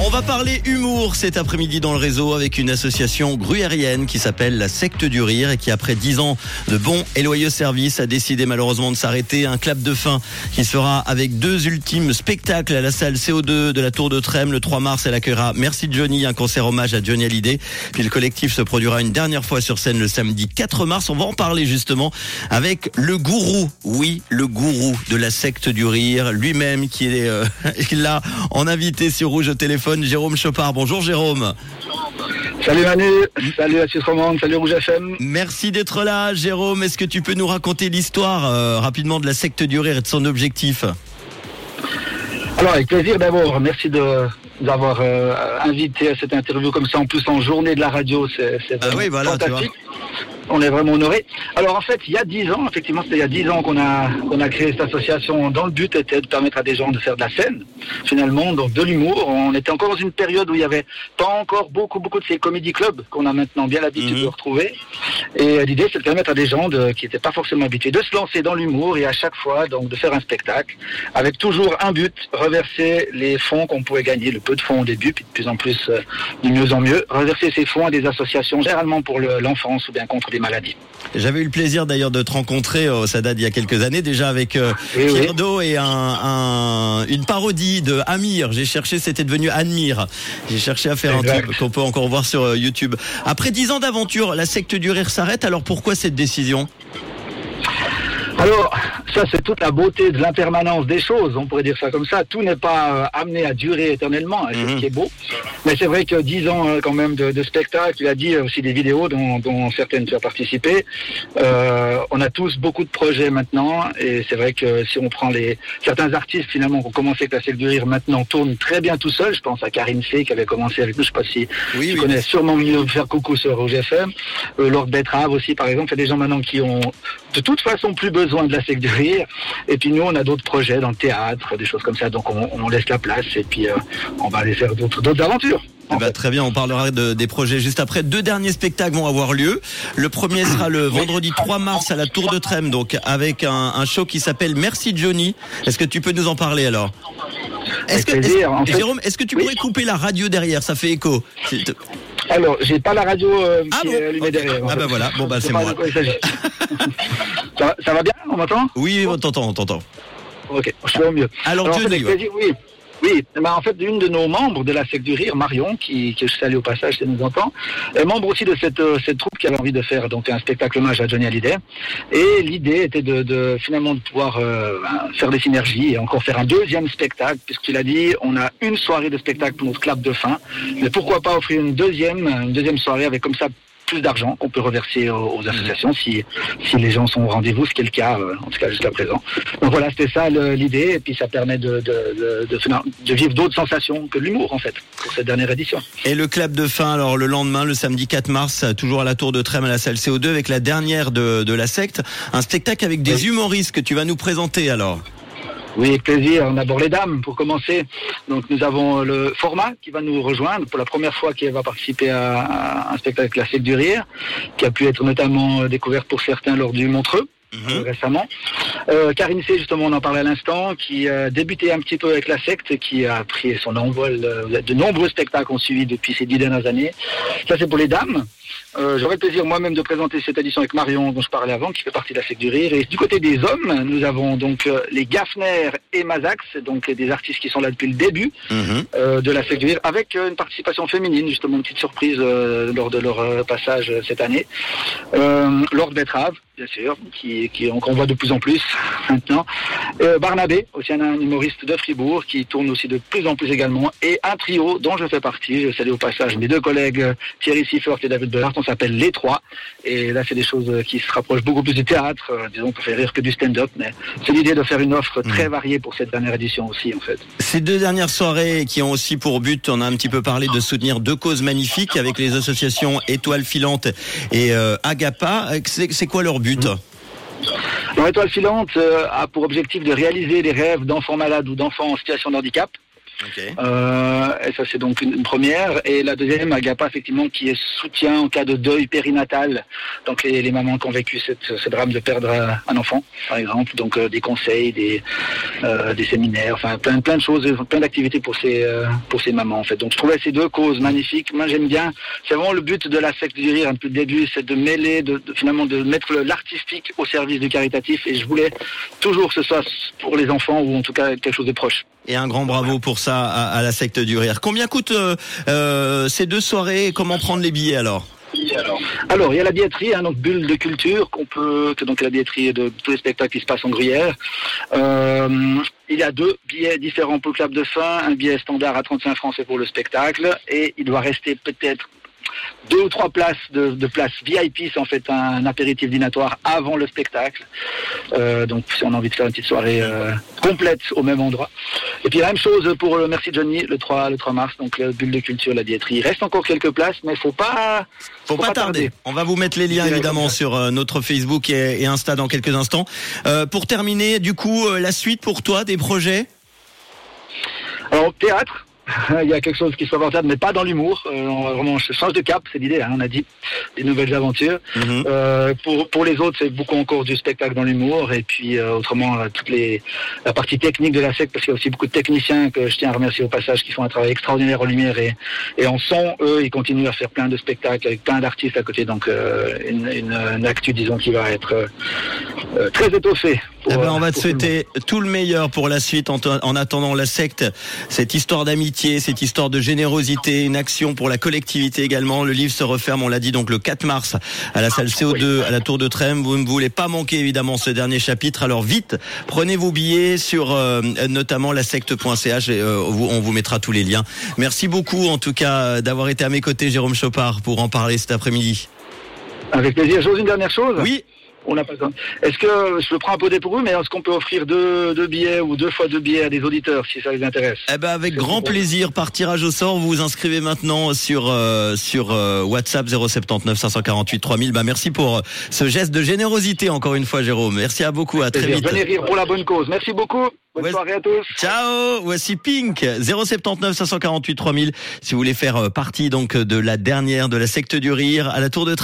On va parler humour cet après-midi dans le réseau avec une association gruyérienne qui s'appelle la Secte du Rire et qui après dix ans de bons et loyaux services a décidé malheureusement de s'arrêter. Un clap de fin qui sera avec deux ultimes spectacles à la salle CO2 de la Tour de Trême le 3 mars. Elle accueillera Merci Johnny, un concert hommage à Johnny Hallyday. Puis le collectif se produira une dernière fois sur scène le samedi 4 mars. On va en parler justement avec le gourou, oui, le gourou de la Secte du Rire, lui-même qui est euh, là en invité sur Rouge au téléphone. Jérôme Chopard. Bonjour Jérôme. Salut Manu, salut la Suisse romande, salut Rouge FM. Merci d'être là, Jérôme. Est-ce que tu peux nous raconter l'histoire euh, rapidement de la secte du rire et de son objectif? Alors avec plaisir d'abord, merci de d'avoir euh, invité à cette interview comme ça en plus en journée de la radio, c'est Ah oui, voilà, tu fantastique. On est vraiment honorés. Alors en fait, il y a dix ans, effectivement, c'était il y a dix ans qu'on a qu'on a créé cette association dont le but était de permettre à des gens de faire de la scène, finalement, donc de l'humour. On était encore dans une période où il y avait pas encore beaucoup beaucoup de ces comédie clubs qu'on a maintenant bien l'habitude Mhm. de retrouver. Et euh, l'idée, c'est de permettre à des gens de, qui n'étaient pas forcément habitués de se lancer dans l'humour et à chaque fois, donc, de faire un spectacle avec toujours un but, reverser les fonds qu'on pouvait gagner, le peu de fonds au début, puis de plus en plus, euh, de mieux en mieux, reverser ces fonds à des associations, généralement pour le- l'enfance ou bien contre des maladies. J'avais eu le plaisir d'ailleurs de te rencontrer, euh, ça date il y a quelques années déjà, avec euh, Oui, oui. Pierdo et un, un- une parodie de Amir. J'ai cherché, c'était devenu Admire. J'ai cherché à faire un truc qu'on peut encore voir sur euh, YouTube. Après dix ans d'aventure, la secte du rire s'arrête. Alors pourquoi cette décision? Alors, ça, c'est toute la beauté de l'impermanence des choses, on pourrait dire ça comme ça. Tout n'est pas euh, amené à durer éternellement, et c'est Mhm. ce qui est beau. Mais c'est vrai que dix ans euh, quand même de, de spectacle, tu as dit aussi des vidéos dont, dont certaines tu as participé. Euh, on a tous beaucoup de projets maintenant, et c'est vrai que si on prend les certains artistes finalement qui ont commencé avec la du Rire maintenant tournent très bien tout seuls. Je pense à Karine Fay qui avait commencé avec nous, je sais pas si Oui, tu oui. connais sûrement mieux faire coucou sur Rouge FM. Euh, Lord Betrave aussi, par exemple. Il y a des gens maintenant qui ont de toute façon plus besoin de la rire. Et puis nous, on a d'autres projets dans le théâtre, des choses comme ça. Donc on, on laisse la place et puis euh, on va aller faire d'autres d'autres aventures. Eh en ben, très bien, on parlera de- des projets juste après. Deux derniers spectacles vont avoir lieu. Le premier sera le vendredi 3 mars à la Tour de Trême, donc avec un, un show qui s'appelle Merci Johnny. Est-ce que tu peux nous en parler alors? Est-ce que, Avec plaisir. est-ce- En fait- Jérôme, est-ce que tu Oui. pourrais couper la radio derrière? Ça fait écho. Alors, j'ai pas la radio euh, Ah qui bon est allumée Ok. derrière. Ah fait. bah voilà. Bon, bah, c'est moi. ça, va- ça va bien On m'entend Oui, on t'entend, on t'entend. Ok, je suis au mieux. Alors, Alors, en fait, ouais. plaisir, oui. Oui, bah, en fait, une de nos membres de la secte du rire, Marion, qui, que je salue au passage si elle nous entend, est membre aussi de cette, euh, cette troupe qui avait envie de faire donc un spectacle hommage à Johnny Hallyday. Et l'idée était de, de finalement de pouvoir euh, ben, faire des synergies et encore faire un deuxième spectacle, puisqu'il a dit on a une soirée de spectacle pour notre clap de fin, mais pourquoi pas offrir une deuxième, une deuxième soirée avec comme ça plus d'argent qu'on peut reverser aux, aux associations si, si les gens sont au rendez-vous, ce qui est le cas, euh, en tout cas jusqu'à présent. Donc voilà, c'était ça l'idée, et puis ça permet de, de, de, de, faire- de vivre d'autres sensations que l'humour, en fait, pour cette dernière édition. Et le clap de fin, alors le lendemain, le samedi 4 mars, toujours à la Tour de Trême à la salle CO2 avec la dernière de, de la secte. Un spectacle avec des humoristes que tu vas nous présenter alors. Oui, avec plaisir. On aborde les dames pour commencer. Donc nous avons le format qui va nous rejoindre pour la première fois qui va participer à, un spectacle classique du rire, qui a pu être notamment découvert pour certains lors du Montreux. Euh, récemment. Euh, Karine C, justement, on en parlait à l'instant, qui a débuté un petit peu avec la secte, qui a pris son envol. euh, De nombreux spectacles ont suivi depuis ces dix dernières années. Ça, c'est pour les dames. Euh, J'aurais le plaisir moi-même de présenter cette édition avec Marion, dont je parlais avant, qui fait partie de la secte du rire. Et du côté des hommes, nous avons donc euh, les Gaffner et Mazax, donc des artistes qui sont là depuis le début Mhm. euh, de la secte du rire, avec euh, une participation féminine, justement une petite surprise euh, lors de leur euh, passage euh, cette année. Euh, Lord Betrave, bien sûr, qui, qui qu'on voit de plus en plus maintenant. Euh, Barnabé, aussi un, un humoriste de Fribourg, qui tourne aussi de plus en plus également. Et un trio dont je fais partie, je salue au passage mes deux collègues euh, Thierry Siffort et David Bellart, on s'appelle Les Trois. Et là, c'est des choses euh, qui se rapprochent beaucoup plus du théâtre, euh, disons qu'on fait rire que du stand-up, mais c'est l'idée de faire une offre très variée pour cette dernière édition aussi, en fait. Ces deux dernières soirées qui ont aussi pour but, on a un petit peu parlé de soutenir deux causes magnifiques avec les associations Étoile Filante et euh, Agapa. C'est c'est quoi leur but? Alors, Étoile filante euh, a pour objectif de réaliser les rêves d'enfants malades ou d'enfants en situation de handicap. Euh, et ça c'est donc une, première. Et la deuxième, Agapa effectivement qui est soutien en cas de deuil périnatal. Donc les, mamans qui ont vécu cette, ce drame de perdre un enfant, par exemple. Donc euh, des conseils, des, euh, des séminaires, enfin plein, plein de choses, plein d'activités pour ces pour ces mamans en fait. Donc je trouvais ces deux causes magnifiques. Moi j'aime bien. C'est vraiment le but de la secte du rire depuis le début, c'est de mêler, de, finalement de mettre l'artistique au service du caritatif. Et je voulais toujours que ce soit pour les enfants ou en tout cas quelque chose de proche. Et un grand bravo pour ça à, la secte du rire. Combien coûtent euh, euh, ces deux soirées Comment prendre les billets alors alors, il y a la billetterie, hein, donc bulle de culture qu'on peut, que donc la billetterie de tous les spectacles qui se passent en Gruyère. Euh, il y a deux billets différents pour le club de fin, un billet standard à 35 francs c'est pour le spectacle, et il doit rester peut-être deux ou trois places de, de places VIP, c'est en fait un, apéritif dînatoire avant le spectacle. Euh, donc si on a envie de faire une petite soirée euh, complète au même endroit. Et puis la même chose pour le Merci Johnny le 3, le 3 mars, donc le bulle de culture, la billetterie. Il reste encore quelques places, mais faut pas faut, faut pas, tarder. On va vous mettre les liens évidemment sur euh, notre Facebook et, et, Insta dans quelques instants. Pour terminer, du coup, la suite pour toi des projets? Alors théâtre, il y a quelque chose qui soit portable, mais pas dans l'humour. Euh, on vraiment change de cap, c'est l'idée. Hein, on a dit des nouvelles aventures. Mhm. euh, pour pour les autres, c'est beaucoup encore du spectacle dans l'humour, et puis euh, autrement euh, toutes les la partie technique de la secte, parce qu'il y a aussi beaucoup de techniciens que je tiens à remercier au passage qui font un travail extraordinaire en lumière et et en son. Eux, ils continuent à faire plein de spectacles avec plein d'artistes à côté, donc une, une, une, actu disons qui va être très étoffée. Eh ben, on va te souhaiter tout le meilleur pour la suite en, en attendant la secte, cette histoire d'amitié, cette histoire de générosité, une action pour la collectivité également. Le livre se referme, on l'a dit donc le 4 mars à la salle CO2 à la Tour de Trême. Vous ne voulez pas manquer évidemment ce dernier chapitre. Alors vite, prenez vos billets sur euh, notamment la secte.ch et euh, on vous mettra tous les liens. Merci beaucoup en tout cas d'avoir été à mes côtés Jérôme Chopard pour en parler cet après-midi. Avec plaisir. J'ose une dernière chose? Oui on n'a pas. Est-ce que je le prends un peu dépourvu, mais est-ce qu'on peut offrir deux, deux, billets ou deux fois deux billets à des auditeurs si ça les intéresse? Eh ben avec grand plaisir. Par tirage au sort, vous vous inscrivez maintenant sur euh, sur euh, WhatsApp 079 548 3000. Bah merci pour ce geste de générosité encore une fois, Jérôme. Merci à beaucoup. À très vite. Venez rire pour la bonne cause. Merci beaucoup. Bonne soirée à tous. Ciao. Voici Pink 079 548 3000. Si vous voulez faire partie donc de la dernière de la secte du rire à la Tour de.